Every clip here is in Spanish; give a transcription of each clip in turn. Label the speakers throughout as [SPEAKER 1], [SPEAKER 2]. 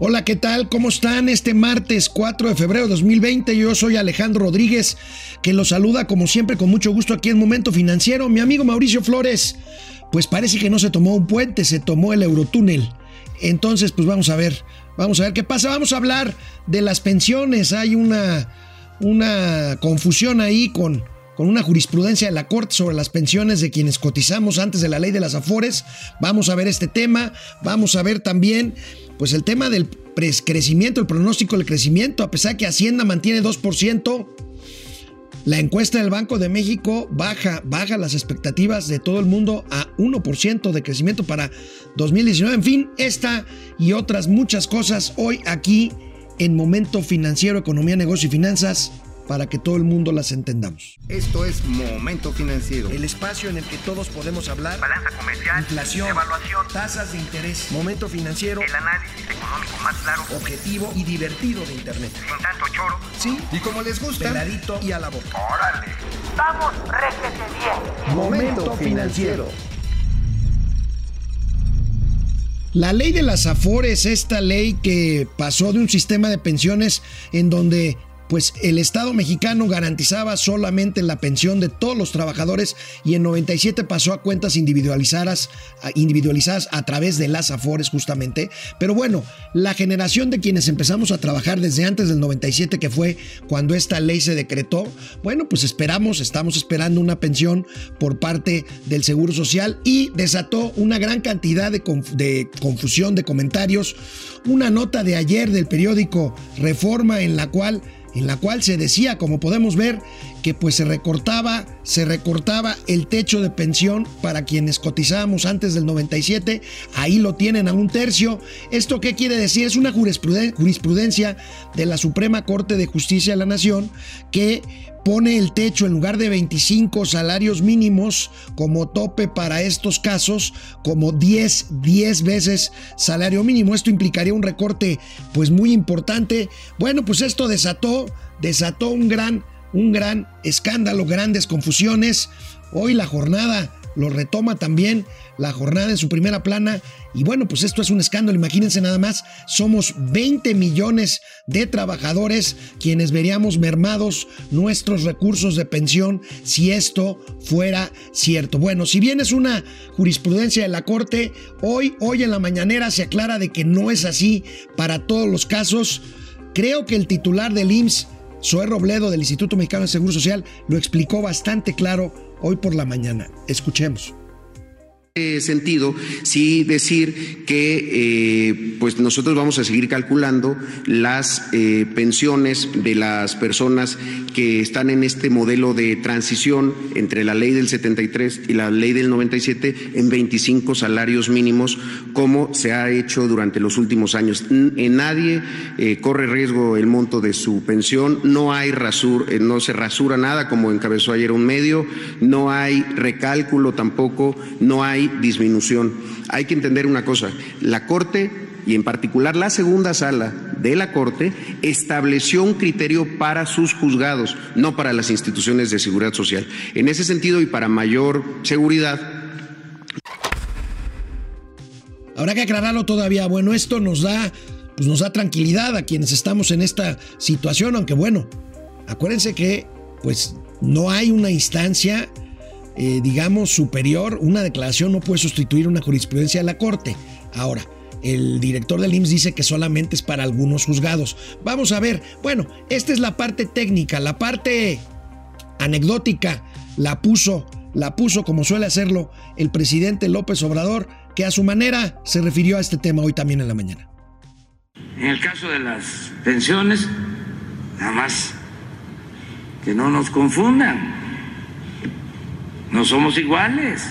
[SPEAKER 1] Hola, ¿qué tal? ¿Cómo están? Este martes 4 de febrero de 2020 yo soy Alejandro Rodríguez, que los saluda como siempre con mucho gusto aquí en Momento Financiero. Mi amigo Mauricio Flores, pues parece que no se tomó un puente, se tomó el Eurotúnel. Entonces, pues vamos a ver, vamos a ver qué pasa. Vamos a hablar de las pensiones. Hay una, una confusión ahí con, con una jurisprudencia de la Corte sobre las pensiones de quienes cotizamos antes de la ley de las Afores. Vamos a ver este tema. Vamos a ver también pues el tema del crecimiento, el pronóstico del crecimiento, a pesar que Hacienda mantiene 2%, la encuesta del Banco de México baja, baja las expectativas de todo el mundo a 1% de crecimiento para 2019. En fin, esta y otras muchas cosas hoy aquí en Momento Financiero, Economía, Negocio y Finanzas para que todo el mundo las entendamos.
[SPEAKER 2] Esto es Momento Financiero.
[SPEAKER 1] El espacio en el que todos podemos hablar.
[SPEAKER 3] Balanza comercial.
[SPEAKER 1] Inflación.
[SPEAKER 3] Evaluación.
[SPEAKER 1] Tasas de interés. Momento Financiero.
[SPEAKER 3] El análisis económico más claro.
[SPEAKER 1] Objetivo y divertido de Internet.
[SPEAKER 3] Sin tanto choro.
[SPEAKER 1] Sí.
[SPEAKER 2] Y como les gusta.
[SPEAKER 1] Peladito y a la boca.
[SPEAKER 3] Órale. Vamos, réjete bien.
[SPEAKER 2] Momento Financiero.
[SPEAKER 1] La ley de las AFORES, esta ley que pasó de un sistema de pensiones en donde pues el Estado mexicano garantizaba solamente la pensión de todos los trabajadores y en 97 pasó a cuentas individualizadas, individualizadas a través de las AFORES justamente. Pero bueno, la generación de quienes empezamos a trabajar desde antes del 97, que fue cuando esta ley se decretó, bueno, pues esperamos, estamos esperando una pensión por parte del Seguro Social y desató una gran cantidad de, de confusión de comentarios. Una nota de ayer del periódico Reforma en la cual en la cual se decía, como podemos ver, que pues se recortaba, se recortaba el techo de pensión para quienes cotizábamos antes del 97, ahí lo tienen a un tercio. ¿Esto qué quiere decir? Es una jurisprudencia de la Suprema Corte de Justicia de la Nación que pone el techo en lugar de 25 salarios mínimos como tope para estos casos, como 10, 10 veces salario mínimo. Esto implicaría un recorte pues muy importante. Bueno, pues esto desató, desató un gran, un gran escándalo, grandes confusiones. Hoy la jornada lo retoma también la jornada en su primera plana. Y bueno, pues esto es un escándalo. Imagínense nada más, somos 20 millones de trabajadores quienes veríamos mermados nuestros recursos de pensión si esto fuera cierto. Bueno, si bien es una jurisprudencia de la Corte, hoy, hoy en la mañanera se aclara de que no es así para todos los casos. Creo que el titular del IMSS, Zoé Robledo del Instituto Mexicano de Seguro Social, lo explicó bastante claro hoy por la mañana. Escuchemos
[SPEAKER 4] sentido, sí decir que eh, pues nosotros vamos a seguir calculando las eh, pensiones de las personas que están en este modelo de transición entre la ley del 73 y la ley del 97 en 25 salarios mínimos, como se ha hecho durante los últimos años. En nadie eh, corre riesgo el monto de su pensión, no hay rasur, no se rasura nada como encabezó ayer un medio, no hay recálculo tampoco, no hay disminución. Hay que entender una cosa, la Corte y en particular la segunda sala de la Corte estableció un criterio para sus juzgados, no para las instituciones de seguridad social. En ese sentido y para mayor seguridad.
[SPEAKER 1] Habrá que aclararlo todavía. Bueno, esto nos da, pues nos da tranquilidad a quienes estamos en esta situación, aunque bueno, acuérdense que pues no hay una instancia eh, digamos, superior, una declaración no puede sustituir una jurisprudencia de la Corte. Ahora, el director del IMSS dice que solamente es para algunos juzgados. Vamos a ver, bueno, esta es la parte técnica, la parte anecdótica la puso, la puso como suele hacerlo el presidente López Obrador, que a su manera se refirió a este tema hoy también en la mañana.
[SPEAKER 5] En el caso de las pensiones, nada más que no nos confundan no somos iguales.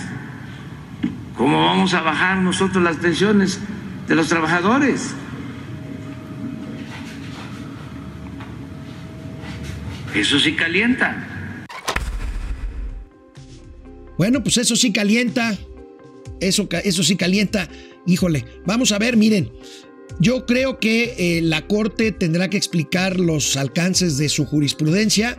[SPEAKER 5] ¿Cómo vamos a bajar nosotros las pensiones de los trabajadores? Eso sí calienta.
[SPEAKER 1] Bueno, pues eso sí calienta. Eso, eso sí calienta. Híjole, vamos a ver, miren. Yo creo que eh, la Corte tendrá que explicar los alcances de su jurisprudencia.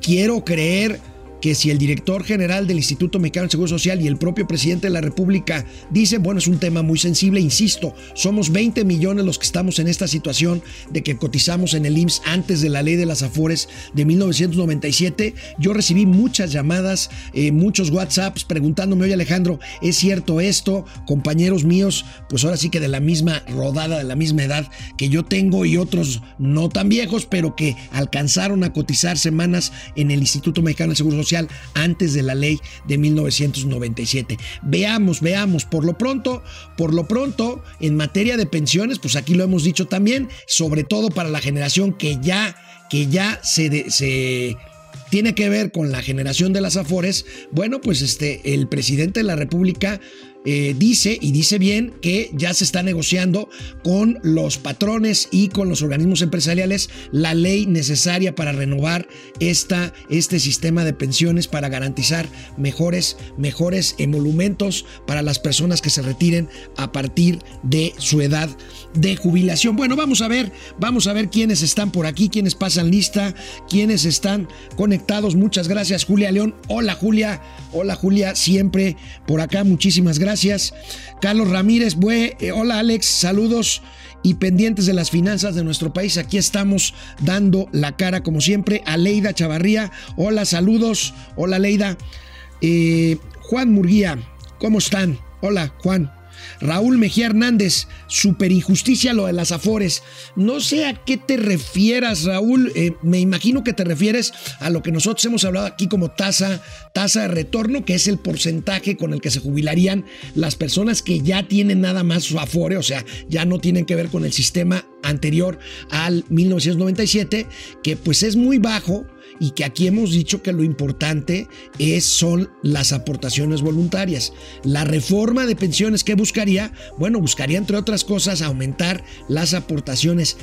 [SPEAKER 1] Quiero creer que si el director general del Instituto Mexicano de Seguro Social y el propio presidente de la República dicen, bueno, es un tema muy sensible, insisto, somos 20 millones los que estamos en esta situación de que cotizamos en el IMSS antes de la ley de las Afores de 1997. Yo recibí muchas llamadas, eh, muchos WhatsApps preguntándome, oye Alejandro, ¿es cierto esto? Compañeros míos, pues ahora sí que de la misma rodada, de la misma edad que yo tengo y otros no tan viejos, pero que alcanzaron a cotizar semanas en el Instituto Mexicano del Seguro Social antes de la ley de 1997. Veamos, veamos, por lo pronto, por lo pronto, en materia de pensiones, pues aquí lo hemos dicho también, sobre todo para la generación que ya, que ya se, se tiene que ver con la generación de las Afores, bueno, pues este, el presidente de la República eh, dice, y dice bien, que ya se está negociando con los patrones y con los organismos empresariales la ley necesaria para renovar esta, este sistema de pensiones para garantizar mejores, mejores emolumentos para las personas que se retiren a partir de su edad de jubilación. Bueno, vamos a ver, vamos a ver quiénes están por aquí, quiénes pasan lista, quiénes están conectados. Muchas gracias, Julia León. Hola, Julia. Hola, Julia, siempre por acá. Muchísimas gracias gracias. Carlos Ramírez, eh, hola Alex, saludos y pendientes de las finanzas de nuestro país. Aquí estamos dando la cara como siempre. A Leida Chavarría, hola, saludos. Hola Leida. Eh, Juan Murguía, ¿cómo están? Hola Juan. Raúl Mejía Hernández, super injusticia lo de las afores. No sé a qué te refieras, Raúl. Eh, me imagino que te refieres a lo que nosotros hemos hablado aquí como tasa, tasa de retorno, que es el porcentaje con el que se jubilarían las personas que ya tienen nada más su afore, o sea, ya no tienen que ver con el sistema anterior al 1997, que pues es muy bajo y que aquí hemos dicho que lo importante es, son las aportaciones voluntarias. La reforma de pensiones que buscaría, bueno, buscaría entre otras cosas aumentar las aportaciones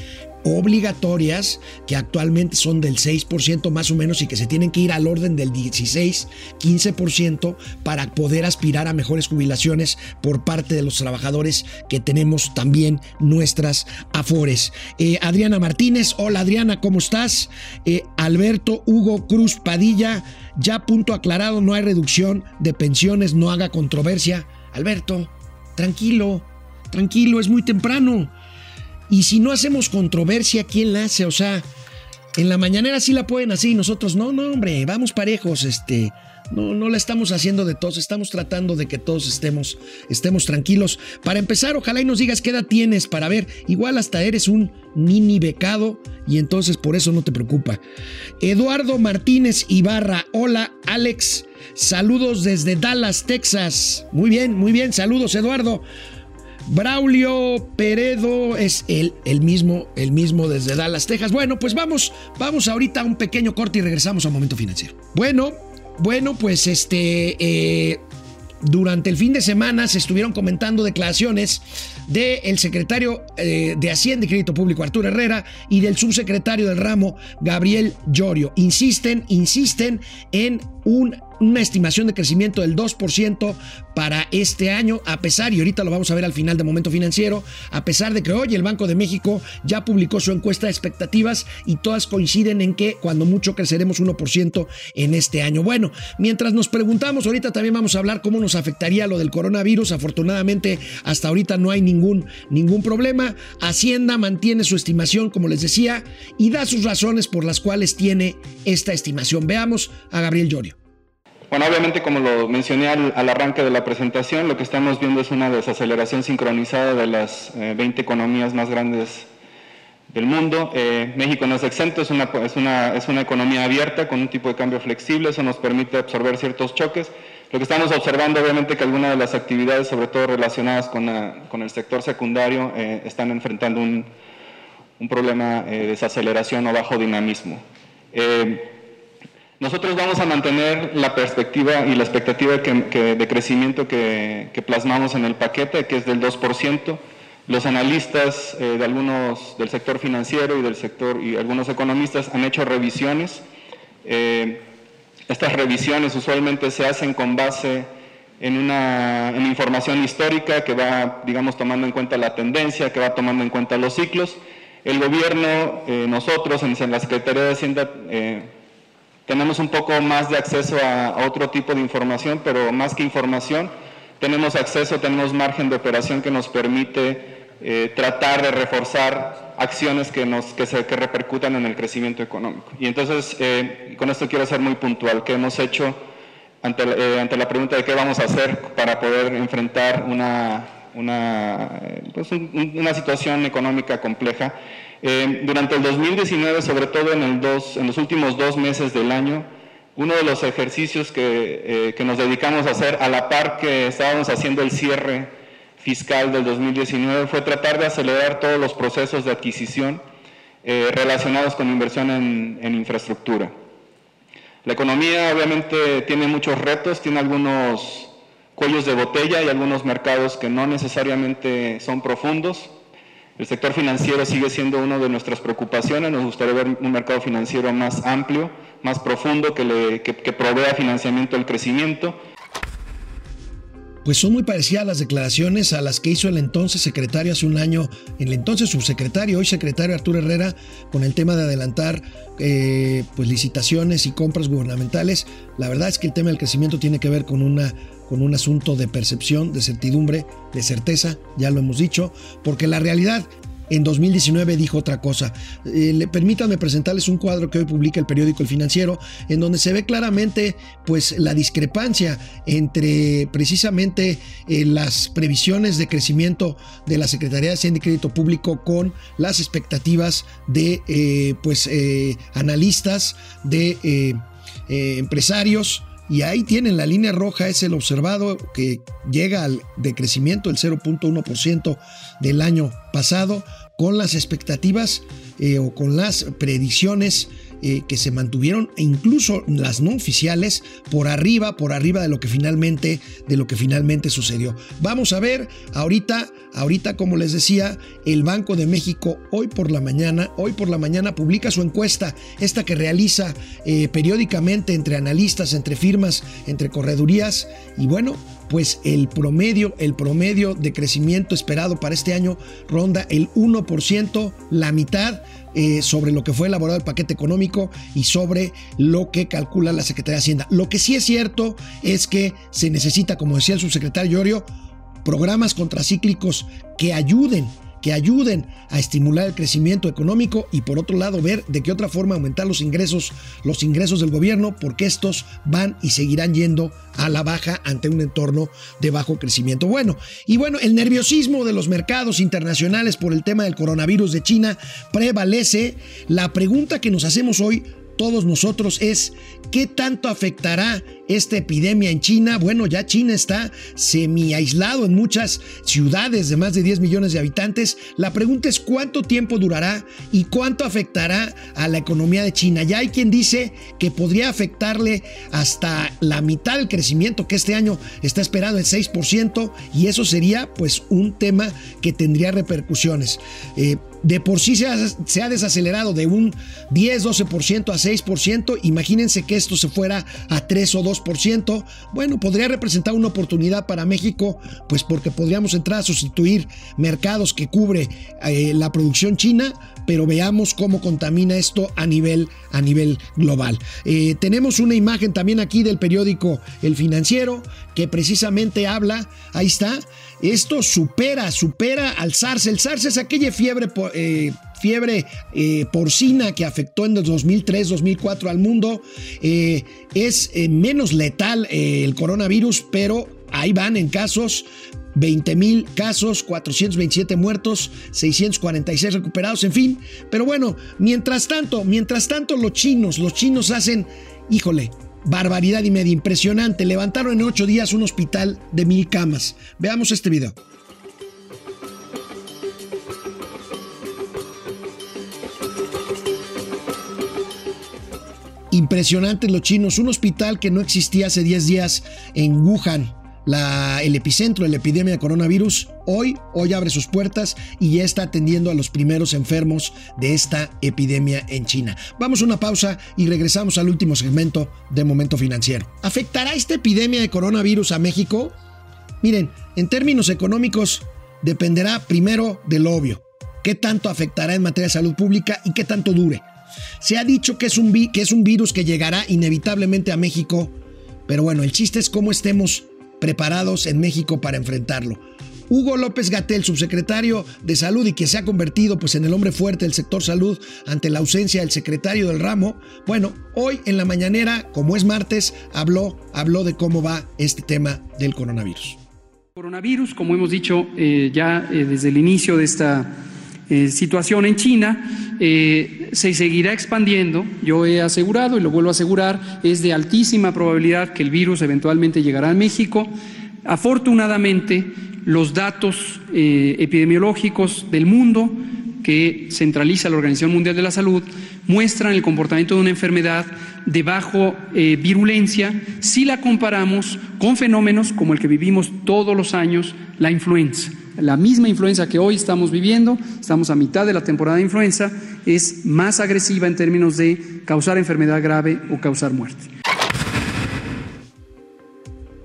[SPEAKER 1] obligatorias que actualmente son del 6% más o menos y que se tienen que ir al orden del 16, 15% para poder aspirar a mejores jubilaciones por parte de los trabajadores que tenemos también nuestras afores. Eh, Adriana Martínez, hola Adriana, ¿cómo estás? Eh, Alberto Hugo Cruz Padilla, ya punto aclarado, no hay reducción de pensiones, no haga controversia. Alberto, tranquilo, tranquilo, es muy temprano. Y si no hacemos controversia, ¿quién la hace? O sea, en la mañanera sí la pueden y nosotros no, no, hombre, vamos parejos, este. No, no la estamos haciendo de todos, estamos tratando de que todos estemos, estemos tranquilos. Para empezar, ojalá y nos digas qué edad tienes para ver. Igual hasta eres un mini becado y entonces por eso no te preocupa. Eduardo Martínez Ibarra, hola Alex, saludos desde Dallas, Texas. Muy bien, muy bien, saludos Eduardo. Braulio Peredo es el, el, mismo, el mismo desde Dallas, Texas. Bueno, pues vamos, vamos ahorita a un pequeño corte y regresamos a Momento Financiero. Bueno, bueno, pues este, eh, durante el fin de semana se estuvieron comentando declaraciones del secretario eh, de Hacienda y Crédito Público Arturo Herrera y del subsecretario del ramo Gabriel Llorio. Insisten, insisten en un una estimación de crecimiento del 2% para este año, a pesar, y ahorita lo vamos a ver al final del momento financiero, a pesar de que hoy el Banco de México ya publicó su encuesta de expectativas y todas coinciden en que cuando mucho creceremos 1% en este año. Bueno, mientras nos preguntamos, ahorita también vamos a hablar cómo nos afectaría lo del coronavirus. Afortunadamente, hasta ahorita no hay ningún, ningún problema. Hacienda mantiene su estimación, como les decía, y da sus razones por las cuales tiene esta estimación. Veamos a Gabriel Llorio.
[SPEAKER 6] Bueno, obviamente, como lo mencioné al, arranque de la presentación, lo que estamos viendo es una desaceleración sincronizada de las 20 eh, economías más grandes del mundo. Eh, México no es exento, es una, es, una, es una economía abierta con un tipo de cambio flexible, eso nos permite absorber ciertos choques. Lo que estamos observando, obviamente, que algunas de las actividades, sobre todo relacionadas con, con el sector secundario, eh, están enfrentando un, un problema de desaceleración o bajo dinamismo. Nosotros vamos a mantener la perspectiva y la expectativa de crecimiento que, plasmamos en el paquete, que es del 2%. Los analistas eh, de algunos del sector financiero y del sector y algunos economistas han hecho revisiones. Eh, estas revisiones usualmente se hacen con base en una información histórica que va, digamos, tomando en cuenta la tendencia, que va tomando en cuenta los ciclos. El gobierno, eh, nosotros en la Secretaría de Hacienda, tenemos un poco más de acceso a, otro tipo de información, pero más que información, tenemos acceso, tenemos margen de operación que nos permite eh, tratar de reforzar acciones que, nos, que, se, que repercutan en el crecimiento económico. Y entonces, eh, con esto quiero ser muy puntual, ¿qué hemos hecho ante, eh, ante, la pregunta de qué vamos a hacer para poder enfrentar una, una, pues una situación económica compleja. Eh, durante el 2019, sobre todo en, los últimos dos meses del año, uno de los ejercicios que, eh, que, nos dedicamos a hacer a la par que estábamos haciendo el cierre fiscal del 2019 fue tratar de acelerar todos los procesos de adquisición eh, relacionados con inversión en, en infraestructura. La economía obviamente tiene muchos retos, tiene algunos cuellos de botella y algunos mercados que no necesariamente son profundos. El sector financiero sigue siendo una de nuestras preocupaciones. Nos gustaría ver un mercado financiero más amplio, más profundo, que, provea financiamiento al crecimiento
[SPEAKER 1] pues son muy parecidas las declaraciones a las que hizo el entonces secretario hace un año, el entonces subsecretario, hoy secretario Arturo Herrera, con el tema de adelantar eh, pues licitaciones y compras gubernamentales. La verdad es que el tema del crecimiento tiene que ver con una con un asunto de percepción, de certidumbre, de certeza, ya lo hemos dicho, porque la realidad en 2019 dijo otra cosa. Eh, permítanme presentarles un cuadro que hoy publica el periódico El Financiero, en donde se ve claramente pues, la discrepancia entre precisamente eh, las previsiones de crecimiento de la Secretaría de Hacienda y Crédito Público con las expectativas de eh, pues, analistas, de empresarios, y ahí tienen la línea roja, es el observado que llega al decrecimiento del 0.1% del año pasado, con las expectativas eh, o con las predicciones eh, que se mantuvieron e incluso las no oficiales por arriba, por arriba de lo que finalmente, de lo que finalmente sucedió. Vamos a ver ahorita, ahorita como les decía, el Banco de México hoy por la mañana, hoy por la mañana publica su encuesta, esta que realiza eh, periódicamente entre analistas, entre firmas, entre corredurías y bueno, pues el promedio, el promedio de crecimiento esperado para este año ronda el 1%, la mitad eh, sobre lo que fue elaborado el paquete económico y sobre lo que calcula la Secretaría de Hacienda. Lo que sí es cierto es que se necesita, como decía el subsecretario Llorio, programas contracíclicos que ayuden que ayuden a estimular el crecimiento económico y por otro lado ver de qué otra forma aumentar los ingresos, los ingresos del gobierno, porque estos van y seguirán yendo a la baja ante un entorno de bajo crecimiento. Bueno, y bueno, el nerviosismo de los mercados internacionales por el tema del coronavirus de China prevalece. La pregunta que nos hacemos hoy todos nosotros es ¿qué tanto afectará esta epidemia en China? Bueno, ya China está semi aislado en muchas ciudades de más de 10 millones de habitantes. La pregunta es cuánto tiempo durará y cuánto afectará a la economía de China. Ya hay quien dice que podría afectarle hasta la mitad del crecimiento que este año está esperado en 6% y eso sería pues un tema que tendría repercusiones. Eh, de por sí se ha, desacelerado de un 10-12% a 6%. Imagínense que esto se fuera a 3 o 2%. Bueno, podría representar una oportunidad para México, pues porque podríamos entrar a sustituir mercados que cubre eh, la producción china, pero veamos cómo contamina esto a nivel, a nivel global. Eh, tenemos una imagen también aquí del periódico El Financiero que precisamente habla, ahí está, esto supera, supera al SARS. El SARS es aquella fiebre, eh, fiebre eh, porcina que afectó en el 2003-2004 al mundo. Eh, es menos letal el coronavirus, pero ahí van en casos. 20 mil casos, 427 muertos, 646 recuperados, en fin. Pero bueno, mientras tanto, mientras tanto los chinos, los chinos hacen, híjole, Barbaridad y media, impresionante. Levantaron en ocho días un hospital de mil camas. Veamos este video. Impresionante los chinos, un hospital que no existía hace 10 días en Wuhan, el epicentro de la epidemia de coronavirus, hoy, hoy abre sus puertas y ya está atendiendo a los primeros enfermos de esta epidemia en China. Vamos a una pausa y regresamos al último segmento de Momento Financiero. ¿Afectará esta epidemia de coronavirus a México? Miren, en términos económicos dependerá primero del obvio, qué tanto afectará en materia de salud pública y qué tanto dure. Se ha dicho que es un, que es un virus que llegará inevitablemente a México, pero bueno, el chiste es cómo estemos preparados en México para enfrentarlo. Hugo López Gatel, subsecretario de Salud y que se ha convertido pues, en el hombre fuerte del sector salud ante la ausencia del secretario del ramo, bueno, hoy en la mañanera, como es martes, habló, habló de cómo va este tema del coronavirus.
[SPEAKER 7] Coronavirus, como hemos dicho eh, ya eh, desde el inicio de esta eh, situación en China, se seguirá expandiendo. Yo he asegurado, y lo vuelvo a asegurar, es de altísima probabilidad que el virus eventualmente llegará a México. Afortunadamente, los datos eh, epidemiológicos del mundo que centraliza la Organización Mundial de la Salud muestran el comportamiento de una enfermedad de bajo eh, virulencia si la comparamos con fenómenos como el que vivimos todos los años, la influenza. La misma influenza que hoy estamos viviendo, estamos a mitad de la temporada de influenza, es más agresiva en términos de causar enfermedad grave o causar muerte.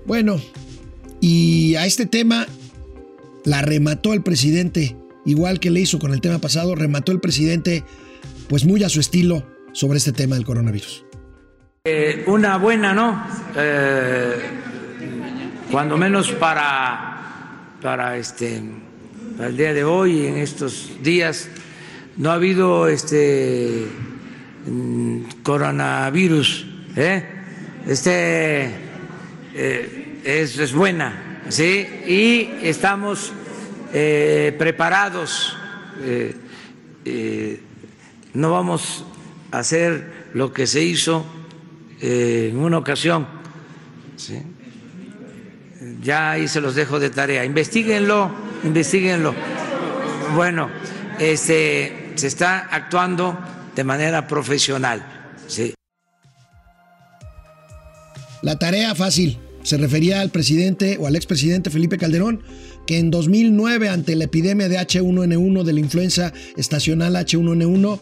[SPEAKER 1] Bueno, y a este tema la remató el presidente, igual que le hizo con el tema pasado, remató el presidente, pues muy a su estilo, sobre este tema del coronavirus.
[SPEAKER 8] Eh, una buena, ¿no? Eh, cuando menos para, para, este, el día de hoy, en estos días, no ha habido este mm, coronavirus. ¿eh? Este es, es buena ¿sí? Y estamos eh, preparados. Eh, eh, no vamos a hacer lo que se hizo en una ocasión. Ya ahí se los dejo de tarea. Investíguenlo, investiguenlo. Bueno, este, se está actuando de manera profesional. ¿sí?
[SPEAKER 1] La tarea fácil se refería al presidente o al expresidente Felipe Calderón, que en 2009, ante la epidemia de H1N1 de la influenza estacional H1N1,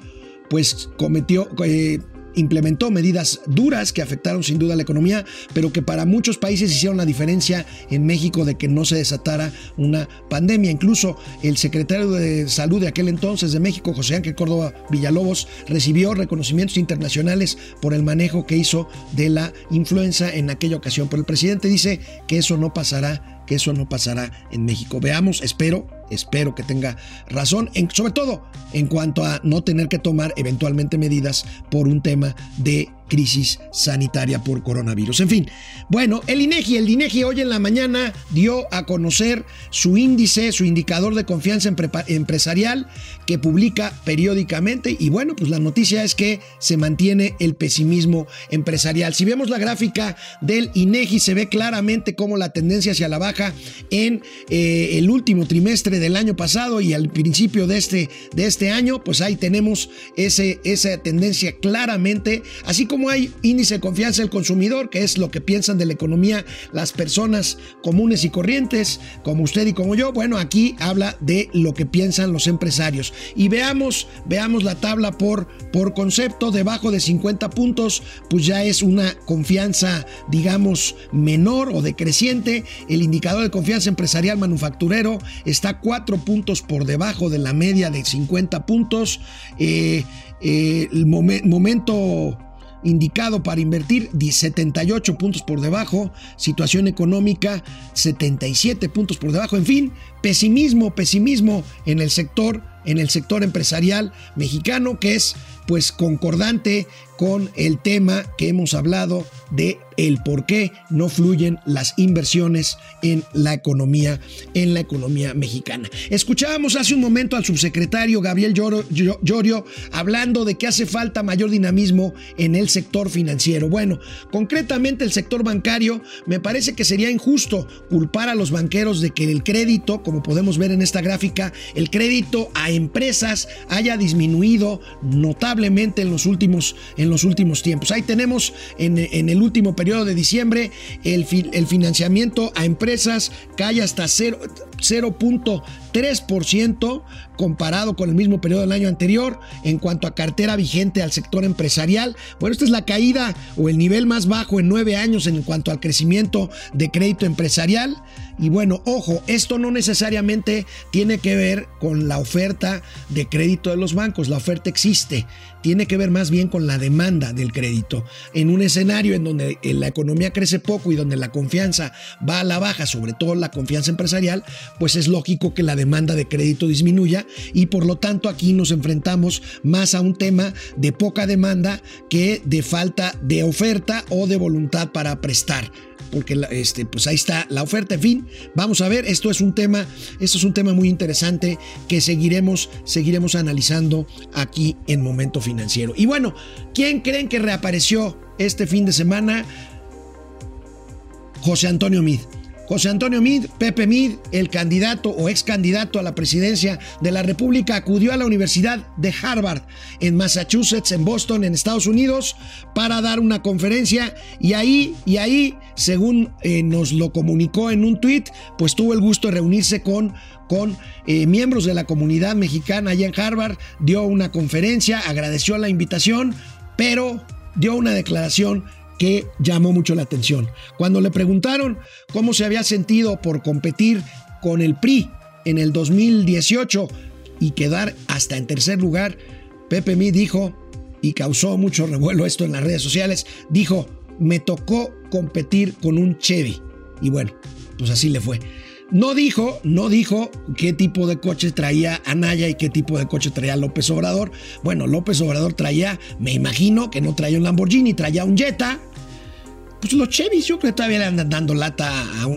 [SPEAKER 1] pues cometió, eh, implementó medidas duras que afectaron sin duda la economía, pero que para muchos países hicieron la diferencia en México de que no se desatara una pandemia. Incluso el secretario de Salud de aquel entonces de México, José Ángel Córdoba Villalobos, recibió reconocimientos internacionales por el manejo que hizo de la influenza en aquella ocasión. Pero el presidente dice que eso no pasará, que eso no pasará en México. Veamos, espero espero que tenga razón, sobre todo en cuanto a no tener que tomar eventualmente medidas por un tema de crisis sanitaria por coronavirus. En fin, bueno, el INEGI, el INEGI hoy en la mañana dio a conocer su índice, su indicador de confianza empresarial que publica periódicamente y bueno, pues la noticia es que se mantiene el pesimismo empresarial. Si vemos la gráfica del INEGI se ve claramente cómo la tendencia hacia la baja en eh, el último trimestre del año pasado y al principio de este, de este año, pues ahí tenemos ese, esa tendencia claramente, así como como hay índice de confianza del consumidor, que es lo que piensan de la economía las personas comunes y corrientes, como usted y como yo, bueno, aquí habla de lo que piensan los empresarios. Y veamos, veamos la tabla por, por concepto, debajo de 50 puntos, pues ya es una confianza, digamos, menor o decreciente. El indicador de confianza empresarial manufacturero está cuatro puntos por debajo de la media de 50 puntos. Eh, eh, el momento indicado para invertir 78 puntos por debajo, situación económica 77 puntos por debajo, en fin, pesimismo, pesimismo en el sector, en el sector empresarial mexicano que es pues concordante con el tema que hemos hablado de el por qué no fluyen las inversiones en la economía en la economía mexicana. Escuchábamos hace un momento al subsecretario Gabriel Llorio hablando de que hace falta mayor dinamismo en el sector financiero. Bueno, concretamente el sector bancario me parece que sería injusto culpar a los banqueros de que el crédito, como podemos ver en esta gráfica, el crédito a empresas haya disminuido notablemente en los últimos en los últimos tiempos. Ahí tenemos en, el último periodo de diciembre el, el financiamiento a empresas cae hasta cero, 0.3% comparado con el mismo periodo del año anterior. En cuanto a cartera vigente al sector empresarial, bueno, esta es la caída o el nivel más bajo en nueve años en cuanto al crecimiento de crédito empresarial. Y bueno, ojo, esto no necesariamente tiene que ver con la oferta de crédito de los bancos, la oferta existe, tiene que ver más bien con la demanda del crédito. En un escenario en donde eh, la economía crece poco y donde la confianza va a la baja, sobre todo la confianza empresarial, pues es lógico que la demanda de crédito disminuya y por lo tanto aquí nos enfrentamos más a un tema de poca demanda que de falta de oferta o de voluntad para prestar porque este, pues ahí está la oferta. En fin, vamos a ver, esto es un tema, esto es un tema muy interesante que seguiremos, seguiremos analizando aquí en Momento Financiero. Y bueno, ¿quién creen que reapareció este fin de semana? José Antonio Mid. José Antonio Mid, Pepe Mid, el candidato o ex candidato a la presidencia de la República, acudió a la Universidad de Harvard en Massachusetts, en Boston, en Estados Unidos, para dar una conferencia. Y ahí, y ahí, según eh, nos lo comunicó en un tuit, pues tuvo el gusto de reunirse con con eh, miembros de la comunidad mexicana allá en Harvard, dio una conferencia, agradeció la invitación, pero dio una declaración que llamó mucho la atención. Cuando le preguntaron cómo se había sentido por competir con el PRI en el 2018 y quedar hasta en tercer lugar, Pepe Mí dijo, y causó mucho revuelo esto en las redes sociales, dijo, me tocó competir con un Chevy. Y bueno, pues así le fue. No dijo, no dijo qué tipo de coche traía Anaya y qué tipo de coche traía López Obrador. Bueno, López Obrador traía, me imagino que no traía un Lamborghini, traía un Jetta. Pues los Chevys yo creo que todavía le andan dando lata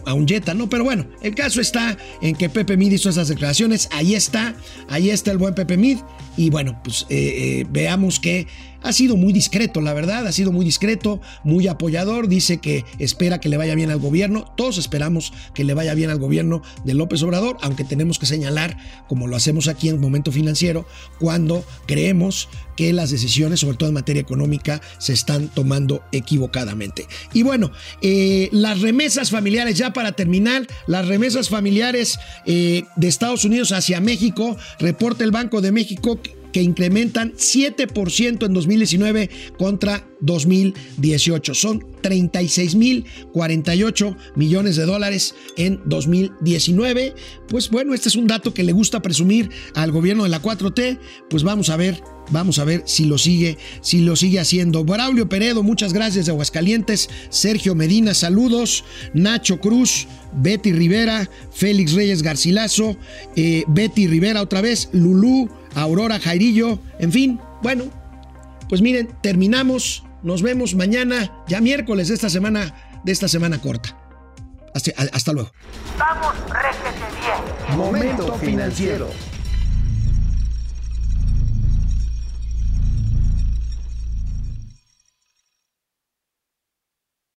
[SPEAKER 1] a un, Jetta, ¿no? Pero bueno, el caso está en que Pepe Mid hizo esas declaraciones. Ahí está, ahí está el buen Pepe Mid. Y bueno, pues eh, eh, veamos que ha sido muy discreto, la verdad, ha sido muy discreto, muy apoyador, dice que espera que le vaya bien al gobierno, todos esperamos que le vaya bien al gobierno de López Obrador, aunque tenemos que señalar, como lo hacemos aquí en Momento Financiero, cuando creemos que las decisiones, sobre todo en materia económica, se están tomando equivocadamente. Y bueno, eh, las remesas familiares, ya para terminar, las remesas familiares eh, de Estados Unidos hacia México, reporta el Banco de México que incrementan 7% en 2019 contra 2018. Son 36.048 millones de dólares en 2019. Pues bueno, este es un dato que le gusta presumir al gobierno de la 4T. Pues vamos a ver Vamos a ver si lo sigue, si lo sigue haciendo. Braulio Peredo, muchas gracias de Aguascalientes. Sergio Medina, saludos. Nacho Cruz, Betty Rivera, Félix Reyes Garcilaso, eh, Betty Rivera otra vez, Lulú, Aurora Jairillo, en fin, bueno, pues miren, terminamos. Nos vemos mañana, ya miércoles de esta semana, de esta semana corta. Hasta, hasta luego.
[SPEAKER 3] Vamos, réjete bien.
[SPEAKER 2] Momento financiero.